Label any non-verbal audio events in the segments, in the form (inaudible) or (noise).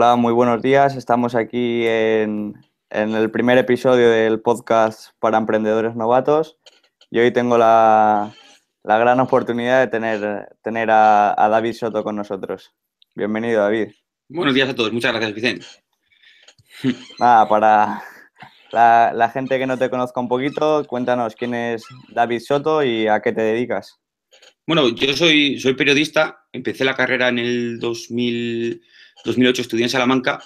Hola, muy buenos días. Estamos aquí en, el primer episodio del podcast para emprendedores novatos y hoy tengo la, gran oportunidad de tener, tener a, David Soto con nosotros. Bienvenido, David. Buenos días a todos. Muchas gracias, Vicente. (laughs) Nada, para la, la gente que no te conozca un poquito, cuéntanos quién es David Soto y a qué te dedicas. Bueno, yo soy, soy periodista, empecé la carrera en el 2000, 2008, estudié en Salamanca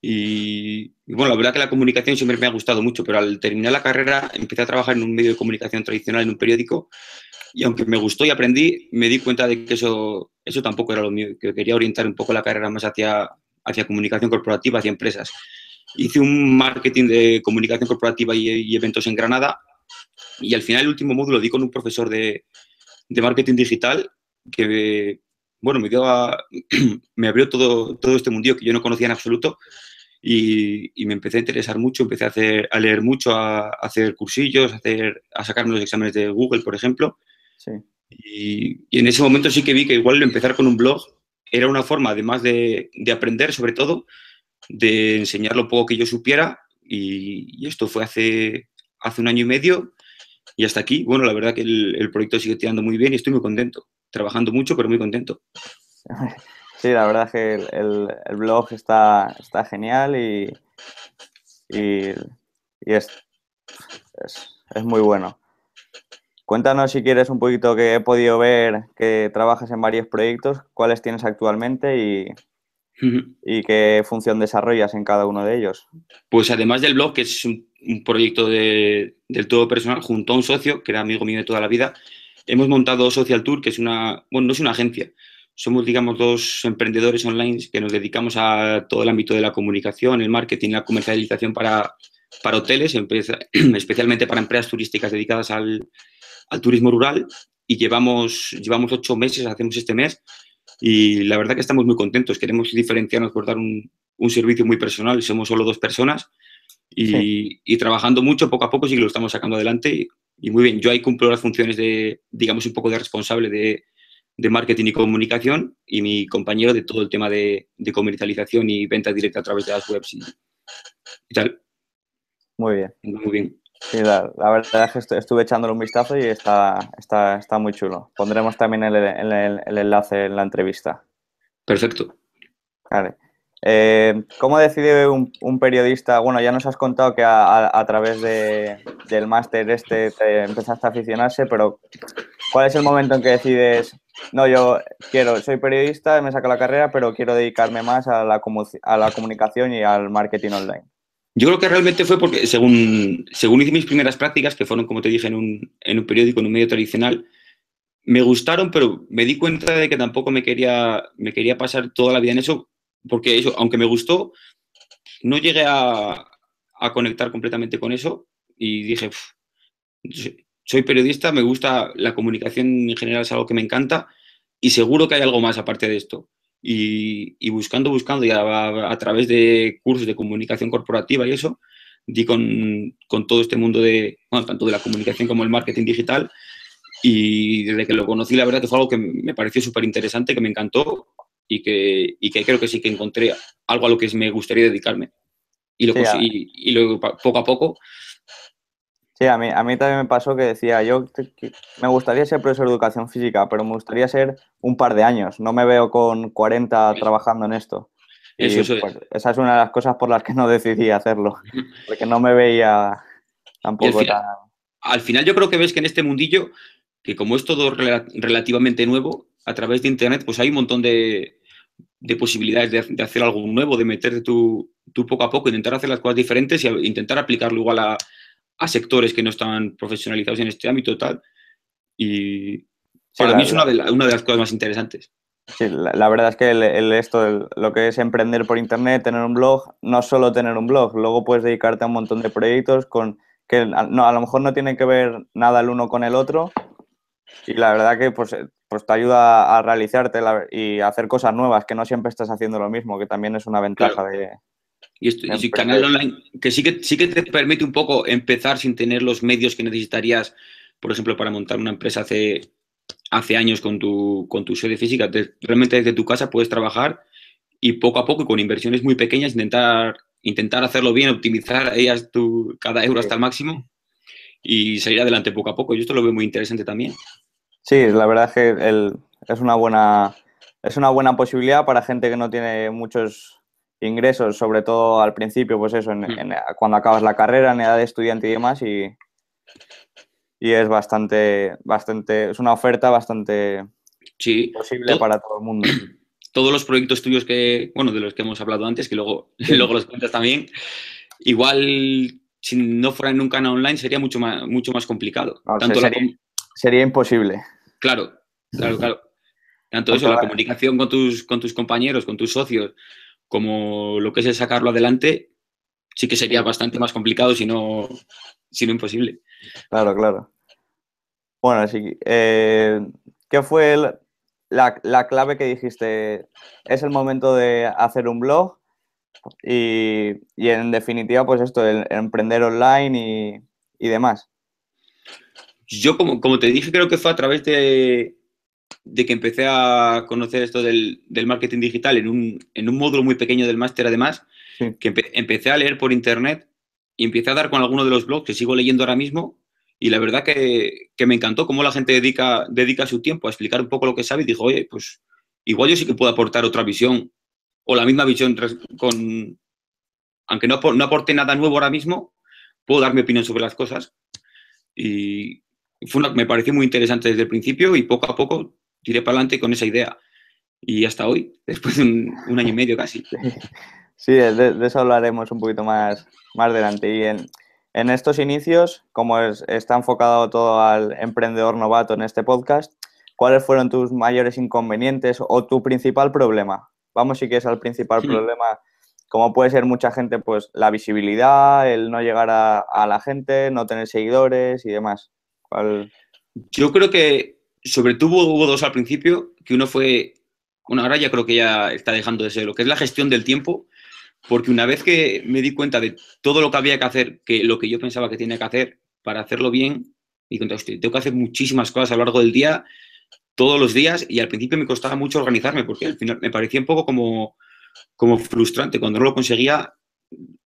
y, bueno, la verdad que la comunicación siempre me ha gustado mucho, pero al terminar la carrera empecé a trabajar en un medio de comunicación tradicional, en un periódico, y aunque me gustó y aprendí, me di cuenta de que eso, eso tampoco era lo mío, que quería orientar un poco la carrera más hacia, hacia comunicación corporativa, hacia empresas. Hice un marketing de comunicación corporativa y, y eventos en Granada y al final el último módulo di con un profesor de, de marketing digital que, bueno, me, dio (clears throat) me abrió todo, todo este mundillo que yo no conocía en absoluto y, me empecé a interesar mucho, empecé a, hacer, a leer mucho, a, hacer cursillos, a, hacer, a sacarme los exámenes de Google, por ejemplo. Y, en ese momento sí que vi que igual empezar con un blog era una forma, además de, de aprender, sobre todo, de enseñar lo poco que yo supiera. Y, y, esto fue hace, hace un año y medio y hasta aquí, bueno, la verdad que el, proyecto sigue tirando muy bien y estoy muy contento. Trabajando mucho, pero muy contento. (laughs) Sí, la verdad es que el, blog está, está genial y, y, es, es, muy bueno. Cuéntanos si quieres un poquito que he podido ver que trabajas en varios proyectos, cuáles tienes actualmente y, y qué función desarrollas en cada uno de ellos. Pues además del blog, que es un un proyecto de, del todo personal junto a un socio, que era amigo mío de toda la vida. Hemos montado Social Tour, que es una, bueno, no es una agencia, somos, digamos, dos emprendedores online que nos dedicamos a todo el ámbito de la comunicación, el marketing, la comercialización para, para hoteles, (clears throat) especialmente para empresas turísticas dedicadas al, al turismo rural. Y llevamos, llevamos ocho meses, hacemos este mes, y la verdad que estamos muy contentos. Queremos diferenciarnos por dar un, un servicio muy personal. Somos solo dos personas y, trabajando mucho, poco a poco sí que lo estamos sacando adelante y, muy bien. Yo ahí cumplo las funciones de, digamos, un poco de responsable de, de marketing y comunicación y mi compañero de todo el tema de, de comercialización y venta directa a través de las webs y, tal. Muy bien. Muy bien. Sí, la, verdad es que estuve echándole un vistazo y está, está, está muy chulo. Pondremos también el, el, el enlace en la entrevista. Perfecto. Vale. Eh, ¿Cómo decide un, periodista? Bueno, ya nos has contado que a, través del máster este te empezaste a aficionarse, pero ¿cuál es el momento en que decides, no, yo quiero, soy periodista, me saco la carrera, pero quiero dedicarme más a la, a la comunicación y al marketing online? Yo creo que realmente fue porque según, según hice mis primeras prácticas, que fueron, como te dije, en un, en un periódico, en un medio tradicional, me gustaron, pero me di cuenta de que tampoco me quería, me quería pasar toda la vida en eso porque eso, aunque me gustó, no llegué a, conectar completamente con eso y dije, soy periodista, me gusta la comunicación en general, es algo que me encanta y seguro que hay algo más aparte de esto. Y, buscando, buscando, ya a, través de cursos de comunicación corporativa y eso, di con, todo este mundo de, tanto de la comunicación como el marketing digital. Y desde que lo conocí, la verdad que fue algo que me pareció súper interesante, que me encantó y que, y que creo que sí que encontré algo a lo que me gustaría dedicarme. Y, lo, y, luego poco a poco. Sí, a mí, a mí también me pasó que decía, yo me gustaría ser profesor de educación física, pero me gustaría ser un par de años. No me veo con 40 trabajando en esto. Eso, pues, esa es una de las cosas por las que no decidí hacerlo, porque no me veía tampoco al final, Al final yo creo que ves que en este mundillo, que como es todo relativamente nuevo, a través de Internet, pues hay un montón de, de posibilidades de, hacer algo nuevo, de meterte tú, poco a poco, intentar hacer las cosas diferentes y intentar aplicarlo igual a, a sectores que no están profesionalizados en este ámbito tal. Y para mí es una de, una de, las cosas más interesantes. Sí, la, verdad es que el, esto, lo que es emprender por internet, tener un blog, no solo tener un blog, luego puedes dedicarte a un montón de proyectos con que no, a lo mejor no tienen que ver nada el uno con el otro, y la verdad que pues, eh, pues te ayuda a realizarte y a hacer cosas nuevas, que no siempre estás haciendo lo mismo, que también es una ventaja de... Y, esto, y canal online, que sí que sí que te permite un poco empezar sin tener los medios que necesitarías, por ejemplo, para montar una empresa hace, hace años con tu, con tu sede física. realmente desde tu casa puedes trabajar y poco a poco, con inversiones muy pequeñas, intentar, intentar hacerlo bien, optimizar ellas tu, cada euro hasta el máximo y salir adelante poco a poco. Yo esto lo veo muy interesante también. Sí, la verdad es que es, una buena, es una buena posibilidad para gente que no tiene muchos ingresos, sobre todo al principio, pues eso, mm. cuando acabas la carrera, en edad de estudiante y demás, y, y es bastante, bastante, es una oferta bastante posible para todo el mundo. (clears throat) Todos los proyectos tuyos que, bueno, de los que hemos hablado antes, que luego, (laughs) luego los cuentas también, igual si no fuera en un canal online sería mucho más, mucho más complicado. Tanto sería, imposible. Claro, claro, claro. Tanto eso, la comunicación con tus, con tus compañeros, con tus socios, como lo que es el sacarlo adelante, sí que sería bastante más complicado, si no, si no imposible. Claro, claro. Bueno, sí. Eh, ¿Qué fue la, clave que dijiste? Es el momento de hacer un blog y, en definitiva, pues esto, el, emprender online y, demás. Yo, como, como te dije, creo que fue a través de, de que empecé a conocer esto del, marketing digital en un, en un, módulo muy pequeño del máster, además, que empecé a leer por internet y empecé a dar con alguno de los blogs que sigo leyendo ahora mismo. Y la verdad que, me encantó cómo la gente dedica, dedica su tiempo a explicar un poco lo que sabe y dijo, oye, pues igual yo sí que puedo aportar otra visión o la misma visión con, aunque no, no aporte nada nuevo ahora mismo, puedo dar mi opinión sobre las cosas. Y fue me pareció muy interesante desde el principio y poco a poco tiré para adelante con esa idea. Y hasta hoy, (laughs) después de un, año y medio casi. Sí, de, eso hablaremos un poquito más, más adelante. Y en, en estos inicios, como está enfocado todo al emprendedor novato en este podcast, ¿cuáles fueron tus mayores inconvenientes o tu principal problema? Vamos si quieres al principal problema, como puede ser mucha gente, pues la visibilidad, el no llegar a, a la gente, no tener seguidores y demás. ¿Cuál? Yo creo que sobre todo hubo dos al principio, que uno fue, bueno, ahora ya creo que ya está dejando de ser, lo que es la gestión del tiempo, porque una vez que me di cuenta de todo lo que había que hacer, que lo que yo pensaba que tenía que hacer para hacerlo bien, y conté, tengo que hacer muchísimas cosas a lo largo del día, todos los días, y al principio me costaba mucho organizarme, porque al final me parecía un poco como, como frustrante. Cuando no lo conseguía,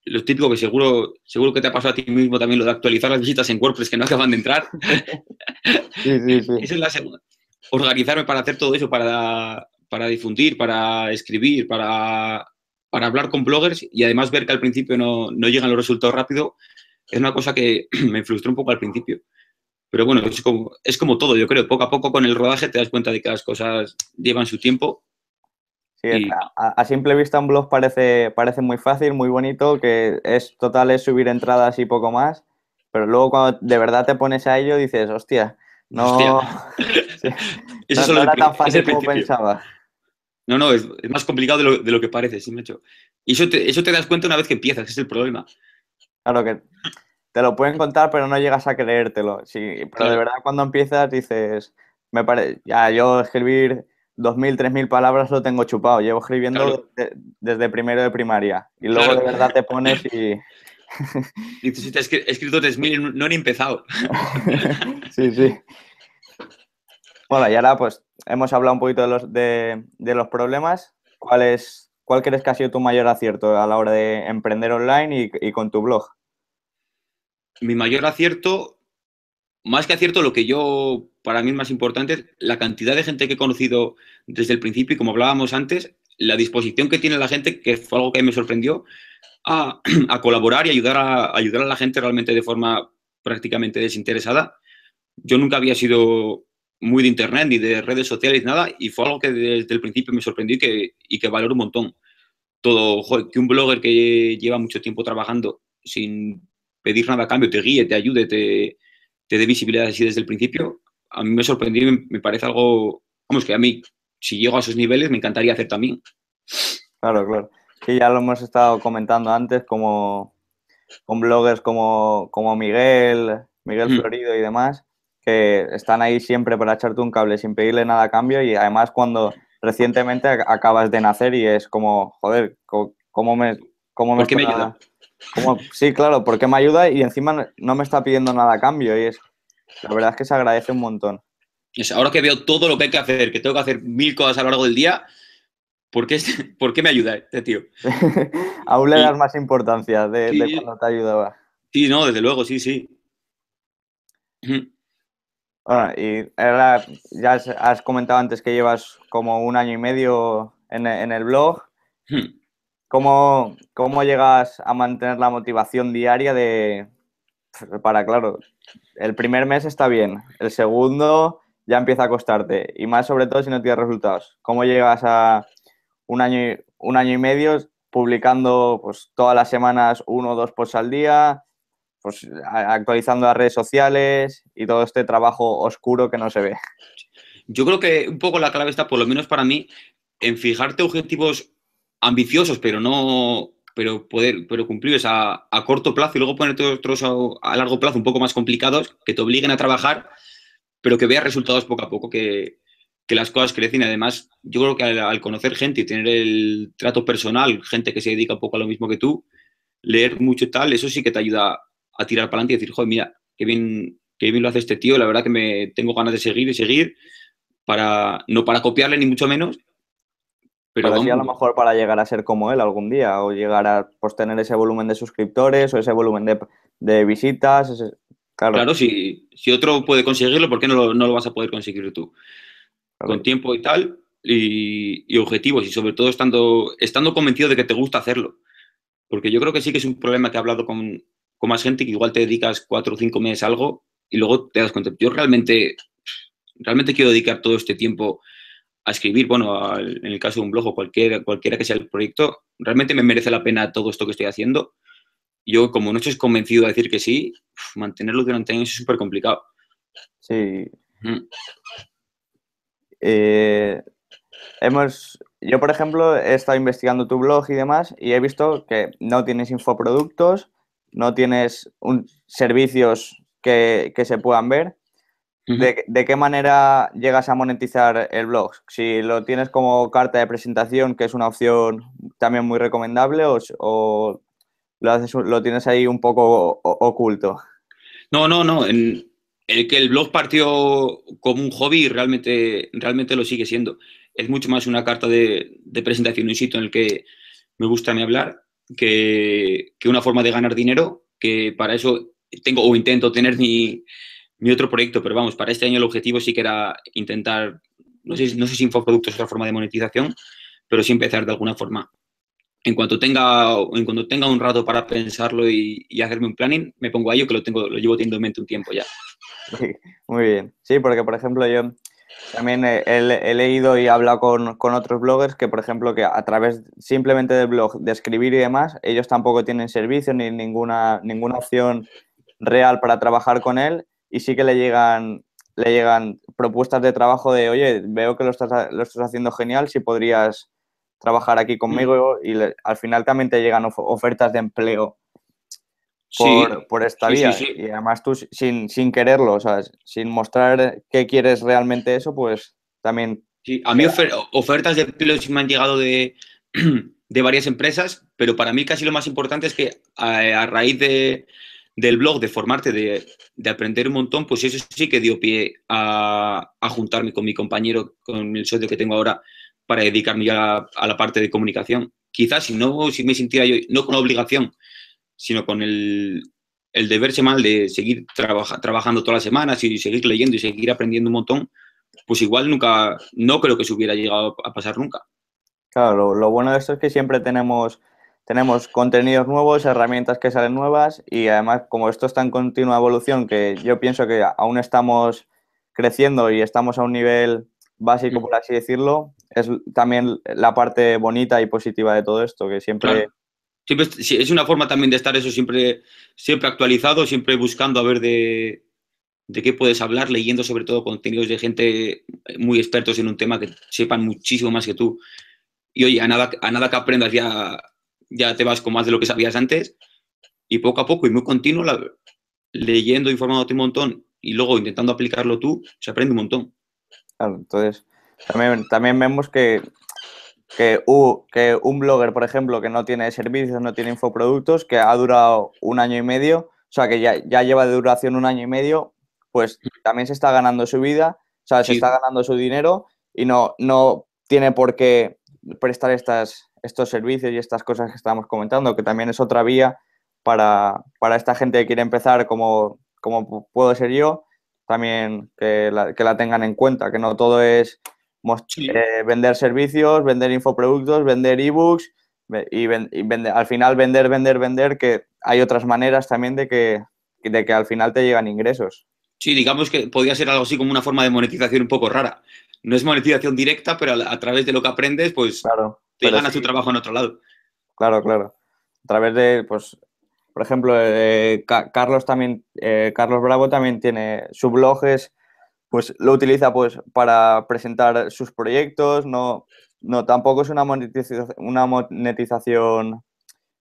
lo típico que seguro, seguro que te ha pasado a ti mismo también, lo de actualizar las visitas en WordPress que no acaban de entrar. (laughs) Sí, sí, sí. Esa es la segunda. Organizarme para hacer todo eso, para, para difundir, para escribir, para, para, hablar con bloggers y además ver que al principio no, no llegan los resultados rápido, es una cosa que (clears throat) me frustró un poco al principio. Pero bueno, es como, es como todo, yo creo. Poco a poco con el rodaje te das cuenta de que las cosas llevan su tiempo a, simple vista un blog parece, parece muy fácil, muy bonito, que es total es subir entradas y poco más, pero luego cuando de verdad te pones a ello dices, hostia, no, (laughs) (laughs) Eso no, era tan fácil como pensaba. No, no, es, más complicado de lo, que parece, sí, me hecho. Y eso te, eso te das cuenta una vez que empiezas, es el problema. Claro que te lo pueden contar, pero no llegas a creértelo. Sí, pero de verdad cuando empiezas dices, me parece, ya yo escribir 2.000, 3.000 palabras lo tengo chupado. Llevo escribiendo desde primero de primaria. Y luego de verdad te pones y... y si te has escrito 3.000 no he empezado. (laughs) sí, sí. Bueno, y ahora pues hemos hablado un poquito de los, de, los problemas. ¿Cuál, es, ¿Cuál crees que ha sido tu mayor acierto a la hora de emprender online y, y con tu blog? Mi mayor acierto, más que acierto, lo que yo para mí es más importante la cantidad de gente que he conocido desde el principio y como hablábamos antes, la disposición que tiene la gente, que fue algo que me sorprendió, (clears throat) a, colaborar y ayudar a, ayudar a la gente realmente de forma prácticamente desinteresada. Yo nunca había sido muy de internet ni de redes sociales, nada, y fue algo que desde el principio me sorprendió y que, y que valoro un montón. Todo, que un blogger que lleva mucho tiempo trabajando sin pedir nada a cambio te guíe, te ayude, te, te dé visibilidad así desde el principio, a mí me sorprendió y me parece algo, vamos, que a mí, si llego a esos niveles, me encantaría hacer también. Claro, claro. Sí, ya lo hemos estado comentando antes, como con bloggers como, como Miguel, Miguel mm. Florido y demás, que están ahí siempre para echarte un cable sin pedirle nada a cambio y además cuando recientemente acabas de nacer y es como, joder, ¿cómo me... Cómo me, ¿Por me ayuda? Sí, claro, porque me ayuda y encima no me está pidiendo nada a cambio y es la verdad es que se agradece un montón. Ahora que veo todo lo que hay que hacer, que tengo que hacer mil cosas a lo largo del día, ¿por qué, (laughs) ¿por qué me ayuda este tío? (laughs) Aún le das más importancia de, cuando te ayudaba. Sí, no, desde luego, sí, sí. Bueno, y ahora ya has comentado antes que llevas como un año y medio en, el blog. ¿Cómo, ¿Cómo, llegas a mantener la motivación diaria de, para, claro, el primer mes está bien, el segundo ya empieza a costarte y más sobre todo si no tienes resultados. ¿Cómo llegas a un año, un año y medio publicando pues, todas las semanas uno o dos posts al día, pues actualizando las redes sociales y todo este trabajo oscuro que no se ve. Yo creo que un poco la clave está, por lo menos para mí, en fijarte objetivos ambiciosos, pero no, pero poder, pero cumplirlos a, a corto plazo y luego ponerte otros a, largo plazo un poco más complicados que te obliguen a trabajar, pero que veas resultados poco a poco, que, que las cosas crecen. Además, yo creo que al, conocer gente y tener el trato personal, gente que se dedica un poco a lo mismo que tú, leer mucho y tal, eso sí que te ayuda a tirar para adelante y decir, joder, mira, qué bien lo hace este tío, la verdad que me tengo ganas de seguir y seguir, para, no para copiarle ni mucho menos, pero, a lo mejor para llegar a ser como él algún día, o llegar a pues, tener ese volumen de suscriptores o ese volumen de, visitas. claro, si, si, otro puede conseguirlo, ¿por qué no lo, vas a poder conseguir tú? Con tiempo y tal, y, objetivos, y sobre todo estando, estando convencido de que te gusta hacerlo. Porque yo creo que sí que es un problema que he hablado con, con más gente que igual te dedicas cuatro o cinco meses a algo y luego te das cuenta, yo realmente, realmente quiero dedicar todo este tiempo a escribir, bueno, en el caso de un blog o cualquiera, cualquiera que sea el proyecto, realmente me merece la pena todo esto que estoy haciendo. Yo, como no estoy convencido de decir que sí, mantenerlo durante años es súper complicado. Sí. Eh, hemos, yo, por ejemplo, he estado investigando tu blog y demás y he visto que no tienes infoproductos, no tienes un, servicios que, se puedan ver. ¿De, qué manera llegas a monetizar el blog? Si lo tienes como carta de presentación, que es una opción también muy recomendable, o, lo, haces, lo tienes ahí un poco oculto. No, no, no. En el que el blog partió como un hobby realmente, realmente lo sigue siendo. Es mucho más una carta de, de presentación, un sitio en el que me gusta a hablar que, una forma de ganar dinero, que para eso tengo o intento tener mi, otro proyecto, pero vamos, para este año el objetivo sí que era intentar, no sé, no sé si infoproductos es otra forma de monetización, pero sí empezar de alguna forma. En cuanto tenga, en cuanto tenga un rato para pensarlo y, y hacerme un planning, me pongo a ello, que lo, tengo, lo llevo teniendo en mente un tiempo ya. muy bien. Sí, porque por ejemplo yo también he, leído y he hablado con, otros bloggers que, por ejemplo, que a través simplemente del blog, de escribir y demás, ellos tampoco tienen servicio ni ninguna, ninguna opción real para trabajar con él y sí que le llegan, le llegan propuestas de trabajo de, oye, veo que lo estás, lo estás haciendo genial, si podrías trabajar aquí conmigo y al final también te llegan ofertas de empleo por, esta vía. y además tú sin, sin quererlo, o sea, sin mostrar que quieres realmente eso, pues también... Sí, a mí ofertas de empleo sí me han llegado de, (clears throat) de, varias empresas, pero para mí casi lo más importante es que a, raíz de, del blog, de formarte, de, de, aprender un montón, pues eso sí que dio pie a, a, juntarme con mi compañero, con el socio que tengo ahora, para dedicarme ya a, la parte de comunicación. Quizás si no, si me sintiera yo, no con obligación, sino con el, el deber semanal de seguir trabajando todas las semanas y seguir leyendo y seguir aprendiendo un montón, pues igual nunca, no creo que se hubiera llegado a pasar nunca. Claro, lo, bueno de esto es que siempre tenemos, tenemos contenidos nuevos, herramientas que salen nuevas y además como esto está en continua evolución, que yo pienso que aún estamos creciendo y estamos a un nivel básico, por así decirlo, es también la parte bonita y positiva de todo esto, que siempre es una forma también de estar eso siempre, siempre actualizado, siempre buscando a ver de, qué puedes hablar, leyendo sobre todo contenidos de gente muy expertos en un tema que sepan muchísimo más que tú. Y oye, a nada, a nada que aprendas ya, ya te vas con más de lo que sabías antes. Y poco a poco y muy continuo, leyendo, informándote un montón y luego intentando aplicarlo tú, se aprende un montón. Claro, entonces también, también vemos que que, que un blogger, por ejemplo, que no tiene servicios, no tiene infoproductos, que ha durado un año y medio, o sea, que ya, lleva de duración un año y medio, pues también se está ganando su vida, o sea, se está ganando su dinero y no, no tiene por qué prestar estas, estos servicios y estas cosas que estábamos comentando, que también es otra vía para, esta gente que quiere empezar como, como puedo ser yo, también que la, que la tengan en cuenta, que no todo es eh, vender servicios, vender infoproductos, vender ebooks y, al final vender, vender, vender, que hay otras maneras también de que, de que al final te llegan ingresos. Sí, digamos que podría ser algo así como una forma de monetización un poco rara. No es monetización directa, pero a, través de lo que aprendes, pues claro, te ganas tu trabajo en otro lado. Claro, claro. A través de, pues, por ejemplo, eh, Carlos también, eh, Carlos Bravo también tiene su blog, pues lo utiliza pues para presentar sus proyectos, no, no tampoco es una monetización, una monetización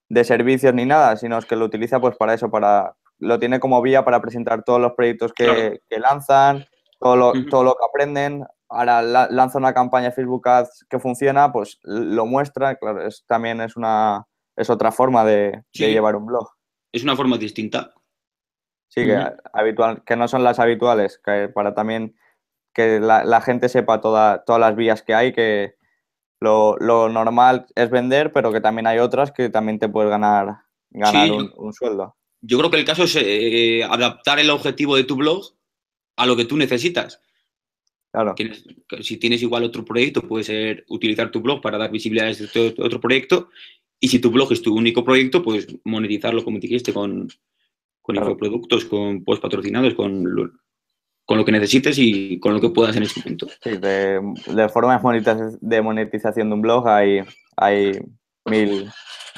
de servicios ni nada, sino es que lo utiliza pues para eso, para lo tiene como vía para presentar todos los proyectos que, lanzan, todo lo, todo lo que aprenden. Ahora lanza una campaña Facebook Ads que funciona, pues lo muestra, claro, es, también es una es otra forma de llevar un blog es una forma distinta. Sí, que, habitual, que no son las habituales, que para también que la, gente sepa todas las vías que hay, que lo, normal es vender, pero que también hay otras que también te puedes ganar, ganar un, sueldo. Yo creo que el caso es eh, adaptar el objetivo de tu blog a lo que tú necesitas. Claro. Si tienes igual otro proyecto, puede ser utilizar tu blog para dar visibilidad a este otro proyecto y si tu blog es tu único proyecto, pues monetizarlo, como dijiste, con, con infoproductos, con post patrocinados, con lo, con lo que necesites y con lo que puedas en este momento. Sí, de, de formas de monetización de un blog hay, hay mil,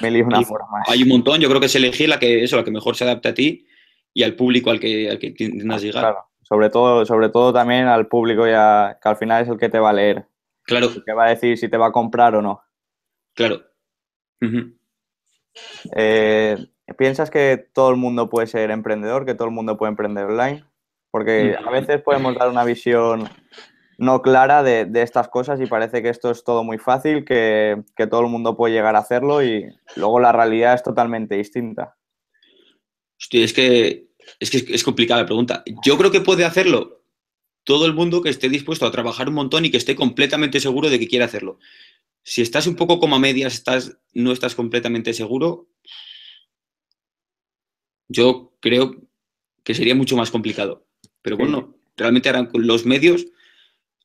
mil y una formas. Hay un montón, yo creo que es elegir la que, eso, la que mejor se adapte a ti y al público al que, al que intentas llegar. Claro, sobre todo, sobre todo también al público ya, que al final es el que te va a leer. Claro. El que va a decir si te va a comprar o no. Claro. Eh, ¿Piensas que todo el mundo puede ser emprendedor, que todo el mundo puede emprender online? Porque a veces podemos dar una visión no clara de, estas cosas y parece que esto es todo muy fácil, que, todo el mundo puede llegar a hacerlo y luego la realidad es totalmente distinta. Hostia, es que es, que es complicada la pregunta. Yo creo que puede hacerlo todo el mundo que esté dispuesto a trabajar un montón y que esté completamente seguro de que quiere hacerlo. Si estás un poco como a medias, estás, no estás completamente seguro, yo creo que sería mucho más complicado. Pero bueno, realmente ahora los medios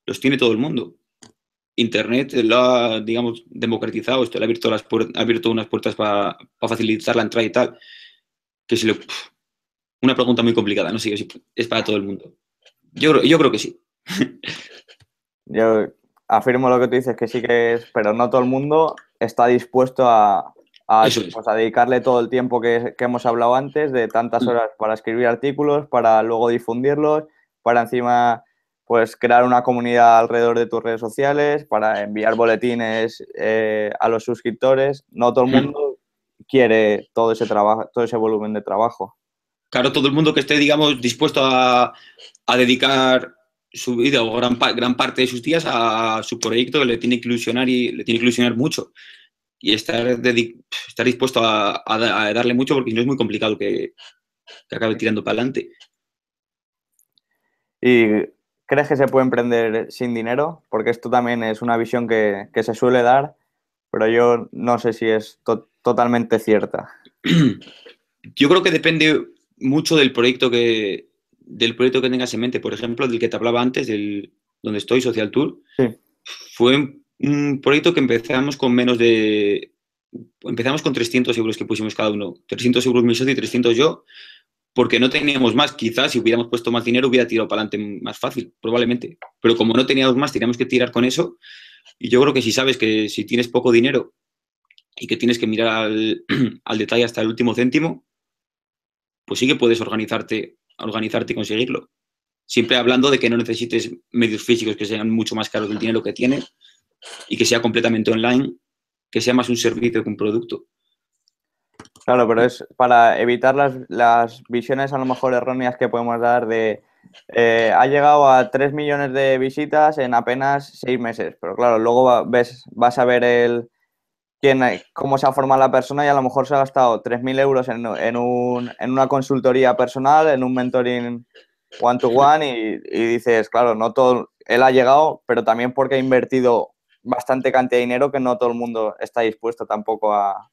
los tiene todo el mundo. Internet lo ha, digamos, democratizado, esto le ha abierto, las ha abierto unas puertas para facilitar la entrada y tal. Que si una pregunta muy complicada, no sé si es para todo el mundo. Yo, yo creo que sí. (laughs) Yo afirmo lo que tú dices, que sí que es, pero no todo el mundo está dispuesto a, a, pues, dedicarle todo el tiempo que, hemos hablado antes, de tantas mm. horas para escribir artículos, para luego difundirlos, para encima pues crear una comunidad alrededor de tus redes sociales, para enviar boletines eh, a los suscriptores. No todo el mm. mundo quiere todo ese trabajo, todo ese volumen de trabajo. Claro, todo el mundo que esté, digamos, dispuesto a, a dedicar su vida o gran, gran parte de sus días a su proyecto que le tiene que ilusionar y le tiene que ilusionar mucho. Y estar, estar dispuesto a, darle mucho porque no es muy complicado que, acabe tirando para adelante. ¿Y crees que se puede emprender sin dinero? Porque esto también es una visión que, se suele dar, pero yo no sé si es totalmente cierta. (clears throat) Yo creo que depende mucho del proyecto que, del proyecto que tengas en mente, por ejemplo, del que te hablaba antes, del donde estoy, Social Tour, fue un proyecto que empezamos con menos de... Empezamos con 300 euros que pusimos cada uno. 300 euros mi socio y 300 yo, porque no teníamos más. Quizás si hubiéramos puesto más dinero hubiera tirado para adelante más fácil, probablemente. Pero como no teníamos más, teníamos que tirar con eso. Y yo creo que si sabes que si tienes poco dinero y que tienes que mirar al, (clears throat) al detalle hasta el último céntimo, pues sí que puedes organizarte organizarte y conseguirlo. Siempre hablando de que no necesites medios físicos que sean mucho más caros del dinero que tienes y que sea completamente online, que sea más un servicio que un producto. Claro, pero es para evitar las, visiones a lo mejor erróneas que podemos dar de eh, ha llegado a 3 millones de visitas en apenas 6 meses. Pero claro, luego ves, vas a ver el, cómo se ha formado la persona y a lo mejor se ha gastado 3.000 euros en, en, un, en, una consultoría personal, en un mentoring one-to-one y, dices, claro, no todo, él ha llegado, pero también porque ha invertido bastante cantidad de dinero que no todo el mundo está dispuesto tampoco a...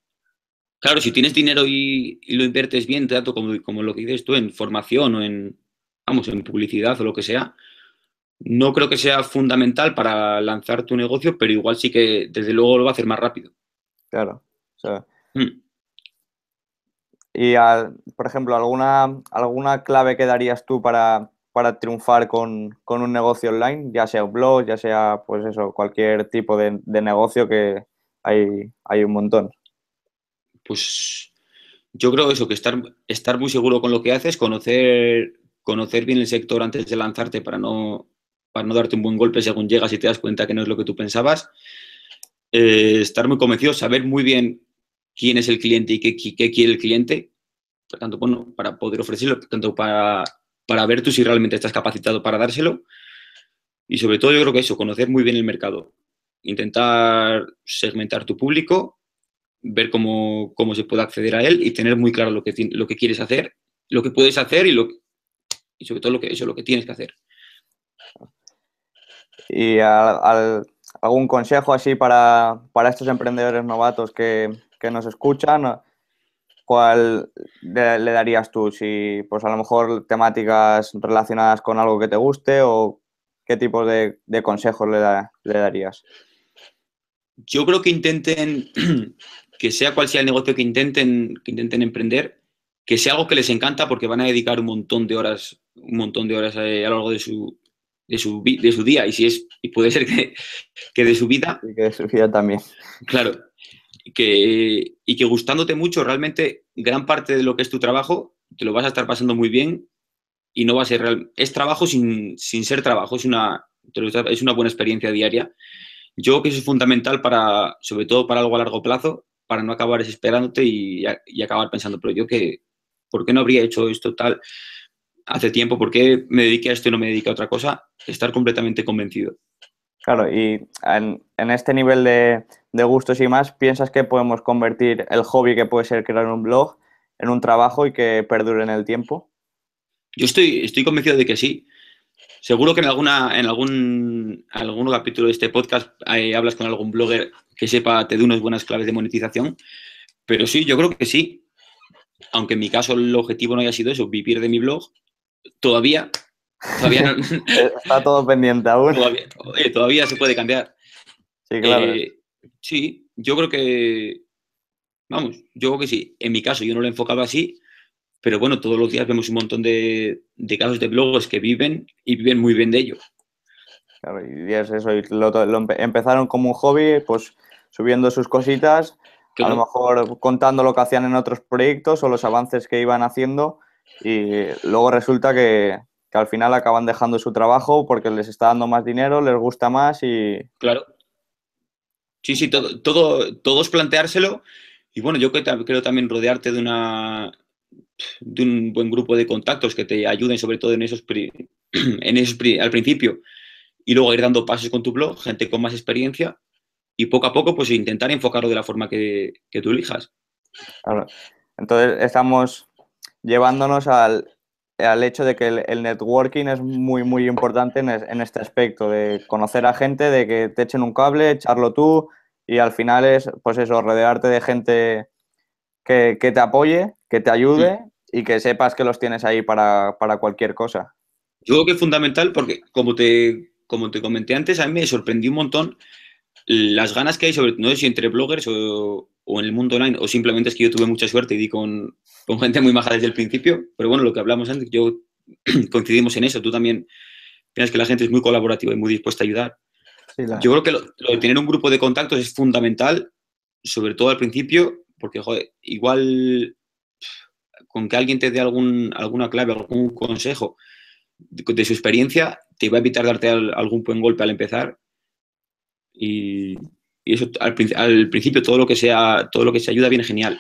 Claro, si tienes dinero y, lo inviertes bien, tanto como, como lo que dices tú, en formación o en, vamos, en publicidad o lo que sea, no creo que sea fundamental para lanzar tu negocio, pero igual sí que desde luego lo va a hacer más rápido. Claro. Mm. Y, por ejemplo, ¿alguna, ¿alguna clave que darías tú para, triunfar con, un negocio online? Ya sea un blog, ya sea, pues eso, cualquier tipo de, negocio que hay, hay un montón. Pues yo creo eso, que estar, estar muy seguro con lo que haces, conocer, conocer bien el sector antes de lanzarte para no, para no darte un buen golpe según llegas y te das cuenta que no es lo que tú pensabas. Eh, estar muy convencido, saber muy bien quién es el cliente y qué, quiere el cliente, tanto, bueno, para poder ofrecerlo, tanto para, para ver tú si realmente estás capacitado para dárselo. Y sobre todo yo creo que eso, conocer muy bien el mercado, intentar segmentar tu público, ver cómo, cómo se puede acceder a él y tener muy claro lo que, lo que quieres hacer, lo que puedes hacer y, lo, y sobre todo lo que, eso, lo que tienes que hacer. ¿Y algún consejo así para, estos emprendedores novatos que, nos escuchan? ¿Cuál le, darías tú? Si, pues a lo mejor temáticas relacionadas con algo que te guste o qué tipo de, consejos le, darías? Yo creo que intenten, (clears throat) que sea cual sea el negocio que intenten, que intenten emprender, que sea algo que les encanta porque van a dedicar un montón de horas, un montón de horas eh, a lo largo de su, de su, de su día y si es y puede ser que, que de su vida. Y que de su vida también. Claro. Que, y que gustándote mucho, realmente gran parte de lo que es tu trabajo, te lo vas a estar pasando muy bien y no va a ser real. Es trabajo sin, sin ser trabajo, es una, es una buena experiencia diaria. Yo creo que eso es fundamental para, sobre todo para algo a largo plazo, para no acabar desesperándote y, y acabar pensando, pero yo que, ¿por qué no habría hecho esto tal? Hace tiempo, ¿por qué me dediqué a esto y no me dediqué a otra cosa? Estar completamente convencido. Claro, y en, este nivel de, gustos y más, ¿piensas que podemos convertir el hobby que puede ser crear un blog en un trabajo y que perdure en el tiempo? Yo estoy, estoy convencido de que sí. Seguro que en, alguna, en algún, algún capítulo de este podcast eh, hablas con algún blogger que sepa, te dé unas buenas claves de monetización, pero sí, yo creo que sí. Aunque en mi caso el objetivo no haya sido eso, vivir de mi blog, todavía, todavía (laughs) Está todo pendiente aún. Todavía, se puede cambiar. Sí, claro. Eh, sí, yo creo que, vamos, yo creo que sí. En mi caso yo no lo he enfocado así, pero bueno, todos los días vemos un montón de, casos de blogs que viven y viven muy bien de ello. Claro, y es eso, empezaron como un hobby, pues subiendo sus cositas, a lo mejor contando lo que hacían en otros proyectos o los avances que iban haciendo y luego resulta que, al final acaban dejando su trabajo porque les está dando más dinero, les gusta más y... Claro. Sí, sí, todo, todo, es planteárselo y bueno, yo creo también rodearte de una de un buen grupo de contactos que te ayuden sobre todo en esos, (clears throat) en esos al principio y luego ir dando pasos con tu blog, gente con más experiencia y poco a poco pues intentar enfocarlo de la forma que, que tú elijas. Claro. Entonces estamos llevándonos al, hecho de que el, networking es muy, muy importante en, este aspecto, de conocer a gente, de que te echen un cable, echarlo tú y al final es, pues eso, rodearte de gente que, te apoye, que te ayude y que sepas que los tienes ahí para, cualquier cosa. Yo creo que es fundamental porque, como te, como te comenté antes, a mí me sorprendió un montón las ganas que hay, sobre no sé si entre bloggers o, o en el mundo online, o simplemente es que yo tuve mucha suerte y di con, con gente muy maja desde el principio, pero bueno, lo que hablamos antes, yo (clears throat) coincidimos en eso, tú también piensas que la gente es muy colaborativa y muy dispuesta a ayudar. Yo creo que lo, de tener un grupo de contactos es fundamental, sobre todo al principio, porque igual con que alguien te dé algún, alguna clave, algún consejo de, su experiencia, te va a evitar darte algún buen golpe al empezar. Y, eso al, al, principio todo lo que sea, todo lo que se ayuda viene genial.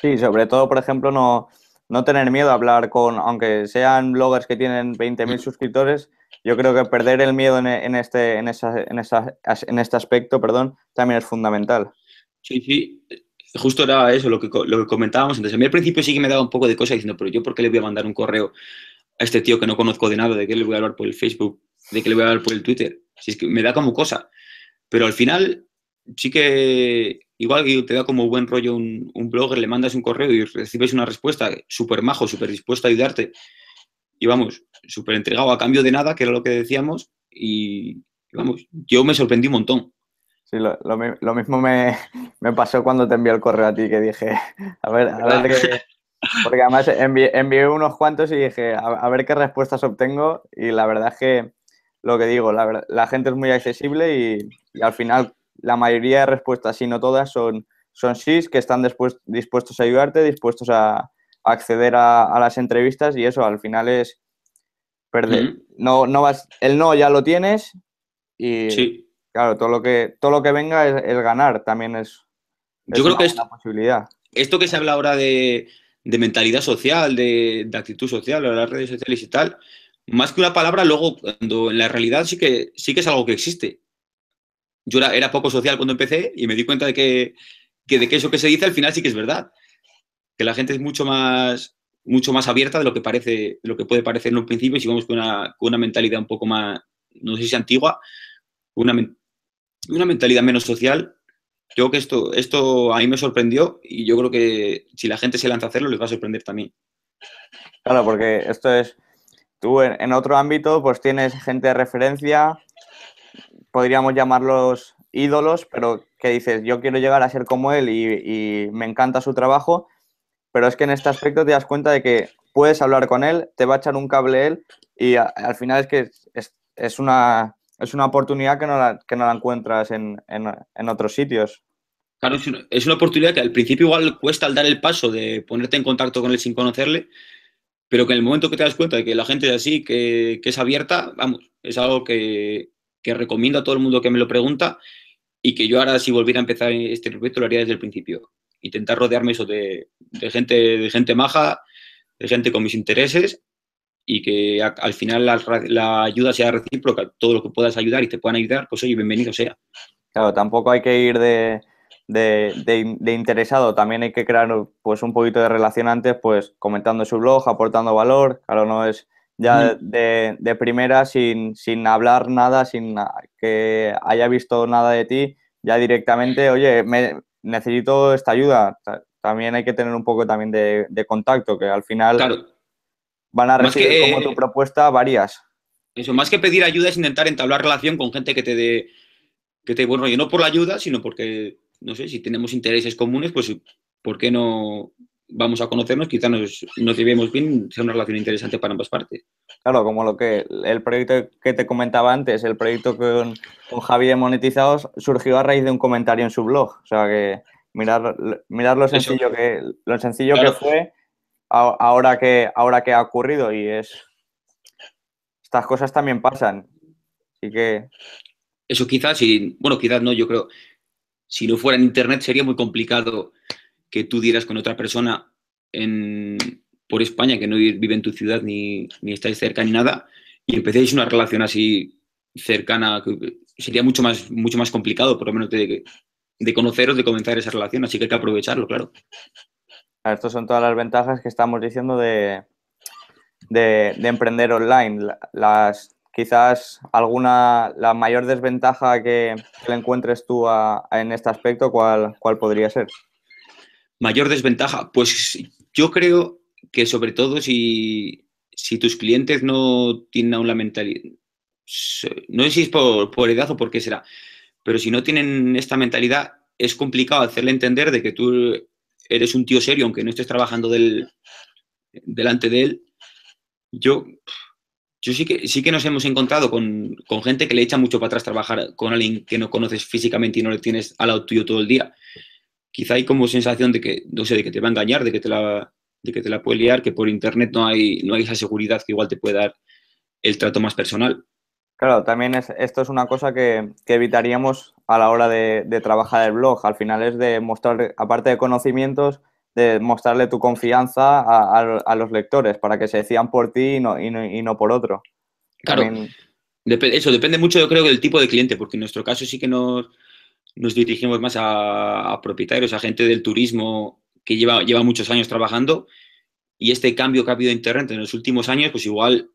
Sí, sobre todo, por ejemplo, no, no tener miedo a hablar con, aunque sean bloggers que tienen 20.000 suscriptores, yo creo que perder el miedo en, este, en, esa, en, esa, en este aspecto perdón, también es fundamental. Sí, sí, justo era eso lo que, lo que comentábamos antes. A mí al principio sí que me daba un poco de cosa diciendo, pero yo por qué le voy a mandar un correo a este tío que no conozco de nada, de qué le voy a hablar por el Facebook, de qué le voy a hablar por el Twitter. Si es que me da como cosa. Pero al final sí que igual que te da como buen rollo un, blogger, le mandas un correo y recibes una respuesta súper majo, súper dispuesto a ayudarte y vamos, súper entregado a cambio de nada, que era lo que decíamos, y, vamos, yo me sorprendí un montón. Sí, lo, mismo (laughs) me, pasó cuando te envié el correo a ti, que dije, (laughs) a ver, a ver qué... (laughs) Porque además envié, unos cuantos y dije, a, ver qué respuestas obtengo, y la verdad es que lo que digo, la, gente es muy accesible y, al final la mayoría de respuestas, si no todas, son, son sí, que están dispuestos a ayudarte, dispuestos a, acceder a, las entrevistas y eso al final es perder. No, no vas, el no ya lo tienes y claro, todo lo que, todo lo que venga es, ganar, también es, Yo creo que es una posibilidad. Esto que se habla ahora de, mentalidad social, de, actitud social, de las redes sociales y tal, más que una palabra, luego cuando en la realidad sí que, sí que es algo que existe. Yo era, era poco social cuando empecé y me di cuenta de que, que de que eso que se dice al final sí que es verdad que la gente es mucho más, mucho más abierta de lo que parece, lo que puede parecer en un principio, y si vamos con una, con una mentalidad un poco más, no sé si antigua, una, una mentalidad menos social. Yo creo que esto, esto a mí me sorprendió y yo creo que si la gente se lanza a hacerlo les va a sorprender también. Claro, porque esto es, tú en, otro ámbito pues tienes gente de referencia, podríamos llamarlos ídolos, pero que dices, yo quiero llegar a ser como él y me encanta su trabajo, pero es que en este aspecto te das cuenta de que puedes hablar con él, te va a echar un cable él y al final es que es, una, es una oportunidad que no la, que no la encuentras en, otros sitios. Claro, es una, oportunidad que al principio igual cuesta al dar el paso de ponerte en contacto con él sin conocerle, pero que en el momento que te das cuenta de que la gente es así, que, es abierta, vamos, es algo que, que, recomiendo a todo el mundo que me lo pregunta y que yo ahora si volviera a empezar este proyecto lo haría desde el principio intentar rodearme eso de, gente, de gente maja, de gente con mis intereses y que al final la, ayuda sea recíproca, todo lo que puedas ayudar y te puedan ayudar, pues oye, bienvenido sea. Claro, tampoco hay que ir de, interesado, también hay que crear pues un poquito de relación antes, pues comentando su blog, aportando valor, claro, no es ya de, primera sin, sin hablar nada, sin que haya visto nada de ti, ya directamente, oye, me, necesito esta ayuda. También hay que tener un poco también de, contacto, que al final van a recibir como tu propuesta varias. Eso, más que pedir ayuda es intentar entablar relación con gente que te dé, que te bueno, no por la ayuda, sino porque, no sé, si tenemos intereses comunes, pues ¿por qué no vamos a conocernos? Quizá nos, nos llevemos bien, sea una relación interesante para ambas partes. Claro, como lo que el proyecto que te comentaba antes, el proyecto con, con Javi de Monetizados surgió a raíz de un comentario en su blog. O sea que mirar, mirar lo sencillo que lo sencillo que fue ahora que ahora que ha ocurrido y es estas cosas también pasan. Así que eso quizás si bueno, quizás no, yo creo si no fuera en internet sería muy complicado que tú dieras con otra persona en por España, que no vive en tu ciudad ni, ni estáis cerca ni nada, y empecéis una relación así cercana, sería mucho más, mucho más complicado, por lo menos de, de conoceros, de comenzar esa relación, así que hay que aprovecharlo, claro. Estas son todas las ventajas que estamos diciendo de, de, emprender online. Las, quizás alguna, la mayor desventaja que, le encuentres tú en este aspecto, ¿cuál, ¿cuál podría ser? Mayor desventaja, pues yo creo que sobre todo si, tus clientes no tienen aún la mentalidad, no sé si es por, edad o por qué será, pero si no tienen esta mentalidad, es complicado hacerle entender de que tú eres un tío serio, aunque no estés trabajando del, delante de él. Yo, yo sí que, sí que nos hemos encontrado con, con, gente que le echa mucho para atrás trabajar con alguien que no conoces físicamente y no le tienes al lado tuyo todo el día. Quizá hay como sensación de que, no sé, de que te va a engañar, de que te la, de que te la puede liar, que por internet no hay, no hay esa seguridad que igual te puede dar el trato más personal. Claro, también es, esto es una cosa que, evitaríamos a la hora de, trabajar el blog. Al final es de mostrar, aparte de conocimientos, de mostrarle tu confianza a, los lectores para que se decían por ti y no, y no, por otro. Claro, eso depende mucho, yo creo, del tipo de cliente, porque en nuestro caso sí que nos, nos dirigimos más a, propietarios, a gente del turismo que lleva, lleva muchos años trabajando. Y este cambio que ha habido en Internet en los últimos años, pues igual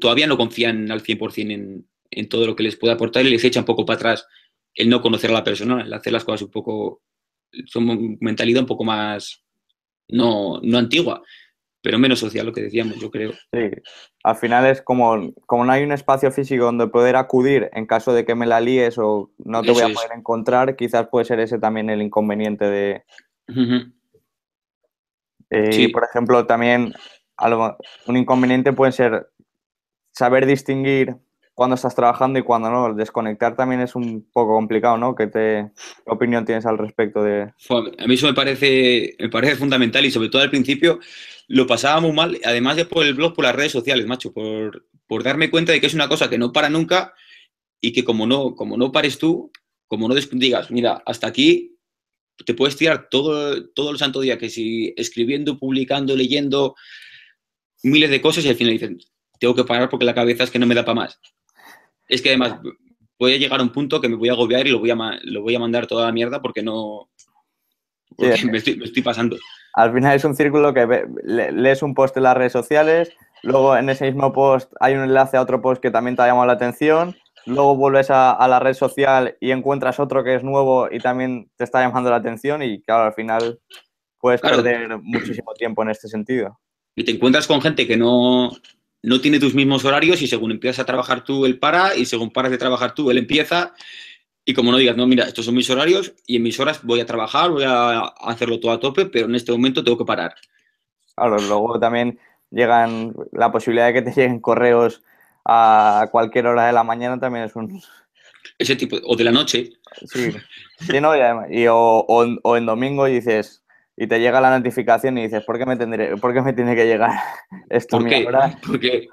todavía no confían al 100% en, en todo lo que les puede aportar y les echa un poco para atrás el no conocer a la persona, el hacer las cosas un poco, son mentalidad un poco más, no, no antigua, pero menos social, lo que decíamos, yo creo. Sí, al final es como, como no hay un espacio físico donde poder acudir en caso de que me la líes o no te voy a poder encontrar, quizás puede ser ese también el inconveniente de... Eh, por ejemplo, también algo, un inconveniente puede ser saber distinguir cuando estás trabajando y cuando no. Desconectar también es un poco complicado, ¿no? ¿Qué, te, ¿Qué opinión tienes al respecto de...? A mí eso me parece, me parece fundamental y sobre todo al principio lo pasaba muy mal, además de por el blog, por las redes sociales, macho, por, por darme cuenta de que es una cosa que no para nunca y que como no, como no pares tú, como no digas, mira, hasta aquí te puedes tirar todo, todo el santo día, que si escribiendo, publicando, leyendo miles de cosas y al final dicen, tengo que parar porque la cabeza es que no me da para más es que además voy a llegar a un punto que me voy a agobiar y lo voy a, lo voy a mandar toda la mierda porque no. me, estoy, pasando. Al final es un círculo que lees un post en las redes sociales, luego en ese mismo post hay un enlace a otro post que también te ha llamado la atención, luego vuelves a, la red social y encuentras otro que es nuevo y también te está llamando la atención y claro, al final puedes perder muchísimo tiempo en este sentido. Y te encuentras con gente que no, no tiene tus mismos horarios y según empiezas a trabajar tú, él para y según paras de trabajar tú, él empieza. Y como no digas, no, mira, estos son mis horarios y en mis horas voy a trabajar, voy a hacerlo todo a tope, pero en este momento tengo que parar. Claro, luego también llegan la posibilidad de que te lleguen correos a cualquier hora de la mañana también es un... Ese tipo, o de la noche. Sí, (laughs) sí no, y, o, o en domingo dices, y te llega la notificación y dices, ¿por qué me, tendré, ¿por qué me tiene que llegar (laughs) esto ¿Por qué? Porque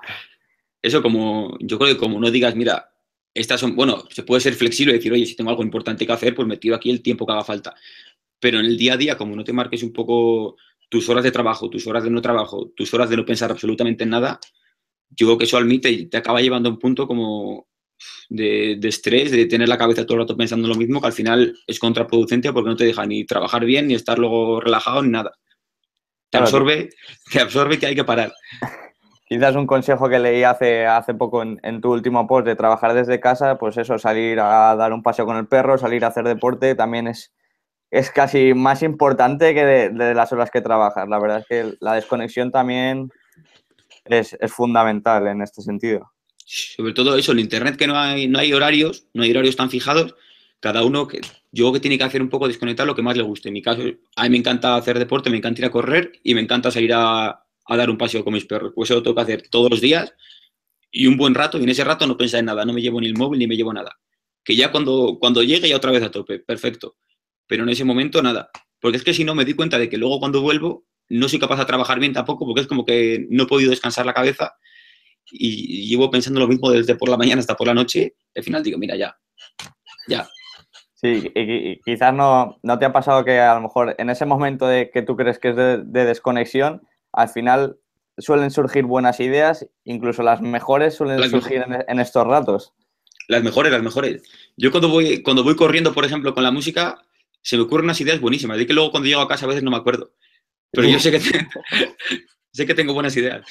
eso como, yo creo que como no digas, mira, estas son, bueno, se puede ser flexible y decir, oye, si tengo algo importante que hacer, pues me tiro aquí el tiempo que haga falta. Pero en el día a día, como no te marques un poco tus horas de trabajo, tus horas de no trabajo, tus horas de no pensar absolutamente en nada, yo creo que eso al mí te, te acaba llevando a un punto como de, estrés, de tener la cabeza todo el rato pensando lo mismo, que al final es contraproducente porque no te deja ni trabajar bien, ni estar luego relajado, ni nada. Te absorbe, te absorbe que hay que parar. (laughs) Quizás un consejo que leí hace, hace poco en, tu último post de trabajar desde casa, pues eso, salir a dar un paseo con el perro, salir a hacer deporte, también es, es casi más importante que de, las horas que trabajas. La verdad es que la desconexión también es, es fundamental en este sentido sobre todo eso, en Internet que no hay, no hay horarios, no hay horarios tan fijados, cada uno, que, yo que tiene que hacer un poco desconectar lo que más le guste. En mi caso, a mí me encanta hacer deporte, me encanta ir a correr y me encanta salir a, dar un paseo con mis perros. Pues eso lo tengo que hacer todos los días y un buen rato, y en ese rato no pensar en nada, no me llevo ni el móvil ni me llevo nada. Que ya cuando, cuando llegue ya otra vez a tope, perfecto. Pero en ese momento nada. Porque es que si no me di cuenta de que luego cuando vuelvo no soy capaz de trabajar bien tampoco, porque es como que no he podido descansar la cabeza y llevo pensando lo mismo desde por la mañana hasta por la noche, al final digo, mira, ya, ya. Sí, y, quizás no, no, te ha pasado que a lo mejor en ese momento de que tú crees que es de, desconexión, al final suelen surgir buenas ideas, incluso las mejores suelen surgir en, estos ratos. Las mejores, las mejores. Yo cuando voy, cuando voy corriendo, por ejemplo, con la música, se me ocurren unas ideas buenísimas. De que luego cuando llego a casa a veces no me acuerdo. Pero yo sé que, (laughs) sé que tengo buenas ideas.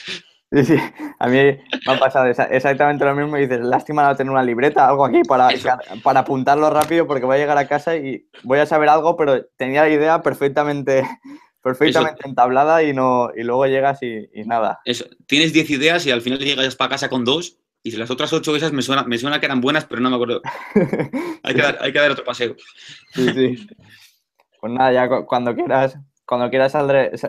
(laughs) Sí, sí, a mí me ha pasado exactamente lo mismo y dices, lástima no tener una libreta, algo aquí para, para apuntarlo rápido porque voy a llegar a casa y voy a saber algo, pero tenía la idea perfectamente, (laughs) perfectamente entablada y, no, y luego llegas y, nada. Eso, tienes 10 ideas y al final llegas para casa con dos y las otras ocho esas me suena, me suena que eran buenas, pero no me acuerdo. (laughs) hay, que dar, hay que dar otro paseo. Sí, sí. Pues nada, ya cuando quieras, cuando quieras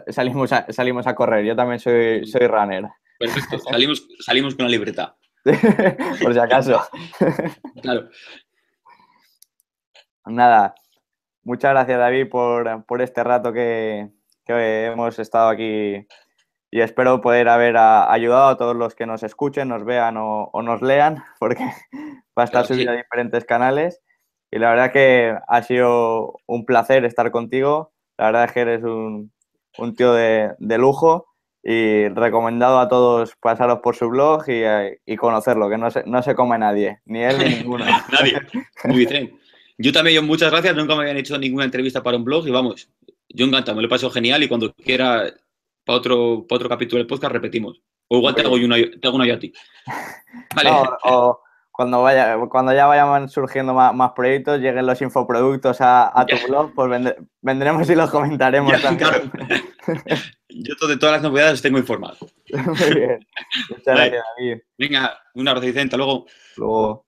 salimos, a, salimos a correr. Yo también soy, soy runner. Perfecto, (laughs) salimos, salimos con la libreta. (laughs) Por si acaso. (laughs) claro. Nada, muchas gracias David por, este rato que, hemos estado aquí y espero poder haber ayudado a todos los que nos escuchen, nos vean o, nos lean, porque va a estar subido a diferentes canales. Y la verdad que ha sido un placer estar contigo. La verdad es que eres un, tío de, de lujo y recomendado a todos pasaros por su blog y, conocerlo, que no se, no se come nadie, ni él ni (laughs) ninguno. nadie. Muy bien. Yo también, muchas gracias. Nunca me habían hecho ninguna entrevista para un blog y vamos, yo encantado, me lo paso genial y cuando quiera para otro, para otro capítulo del podcast repetimos. O igual te hago, una, te hago yo a ti. (laughs) Vale. o cuando, vaya, cuando ya vayan surgiendo más, proyectos, lleguen los infoproductos a, tu blog, pues vendremos y los comentaremos también. (laughs) Yo de todas las novedades tengo informado. Muy bien. Muchas gracias, David. Venga, un abrazo, Vicente. Luego. Luego.